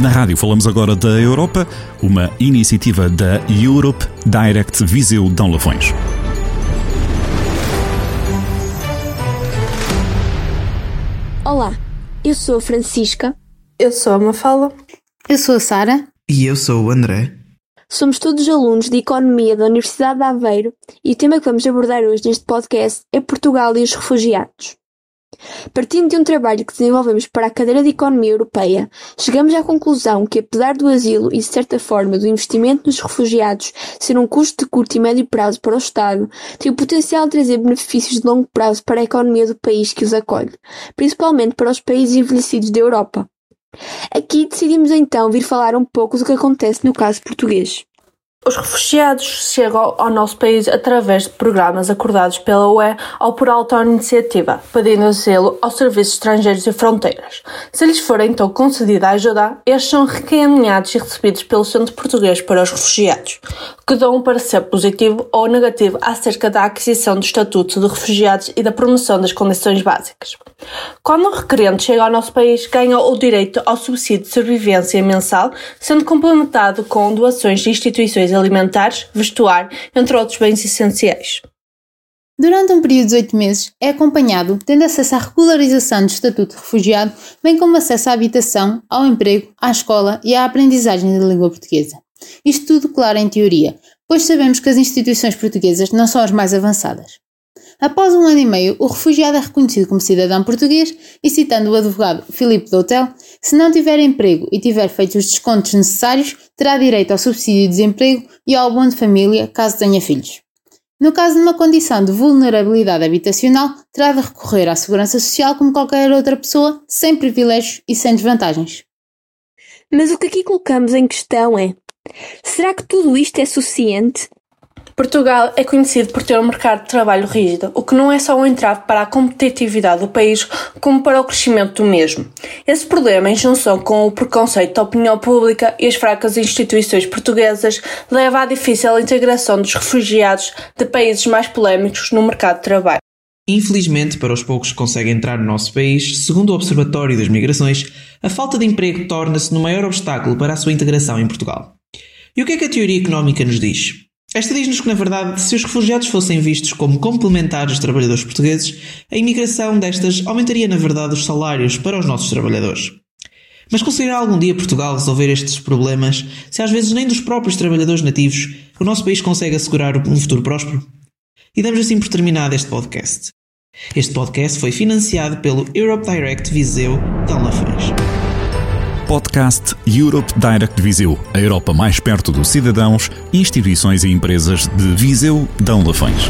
Na rádio falamos agora da Europa, uma iniciativa da Europe Direct Viseu Dão Lafões. Olá, eu sou a Francisca. Eu sou a Mafala. Eu sou a Sara. E eu sou o André. Somos todos alunos de Economia da Universidade de Aveiro e o tema que vamos abordar hoje neste podcast é Portugal e os refugiados. Partindo de um trabalho que desenvolvemos para a cadeira de Economia Europeia, chegamos à conclusão que, apesar do asilo e, de certa forma, do investimento nos refugiados ser um custo de curto e médio prazo para o Estado, tem o potencial de trazer benefícios de longo prazo para a economia do país que os acolhe, principalmente para os países envelhecidos da Europa. Aqui decidimos então vir falar um pouco do que acontece no caso português. Os refugiados chegam ao nosso país através de programas acordados pela UE ou por auto-iniciativa, pedindo asilo aos serviços estrangeiros e fronteiras. Se lhes for então concedida a ajuda, estes são recaminhados e recebidos pelo Centro Português para os Refugiados, que dão um parecer positivo ou negativo acerca da aquisição do Estatuto de Refugiados e da promoção das condições básicas. Quando um requerente chega ao nosso país, ganha o direito ao subsídio de sobrevivência mensal, sendo complementado com doações de instituições alimentares, vestuário, entre outros bens essenciais. Durante um período de oito meses, é acompanhado, tendo acesso à regularização do Estatuto de Refugiado, bem como acesso à habitação, ao emprego, à escola e à aprendizagem da língua portuguesa. Isto tudo, claro, em teoria, pois sabemos que as instituições portuguesas não são as mais avançadas. Após um ano e meio, o refugiado é reconhecido como cidadão português e, citando o advogado Filipe Doutel, se não tiver emprego e tiver feito os descontos necessários, terá direito ao subsídio de desemprego e ao abono de família, caso tenha filhos. No caso de uma condição de vulnerabilidade habitacional, terá de recorrer à segurança social como qualquer outra pessoa, sem privilégios e sem desvantagens. Mas o que aqui colocamos em questão é: será que tudo isto é suficiente? Portugal é conhecido por ter um mercado de trabalho rígido, o que não é só um entrave para a competitividade do país, como para o crescimento do mesmo. Esse problema, em junção com o preconceito da opinião pública e as fracas instituições portuguesas, leva à difícil integração dos refugiados de países mais polémicos no mercado de trabalho. Infelizmente, para os poucos que conseguem entrar no nosso país, segundo o Observatório das Migrações, a falta de emprego torna-se no maior obstáculo para a sua integração em Portugal. E o que é que a teoria económica nos diz? Esta diz-nos que, na verdade, se os refugiados fossem vistos como complementares dos trabalhadores portugueses, a imigração destas aumentaria, na verdade, os salários para os nossos trabalhadores. Mas conseguirá algum dia Portugal resolver estes problemas se às vezes nem dos próprios trabalhadores nativos o nosso país consegue assegurar um futuro próspero? E damos assim por terminado este podcast. Este podcast foi financiado pelo Europe Direct Viseu Dão Lafões. Podcast Europe Direct Viseu, a Europa mais perto dos cidadãos, instituições e empresas de Viseu Dão Lafões.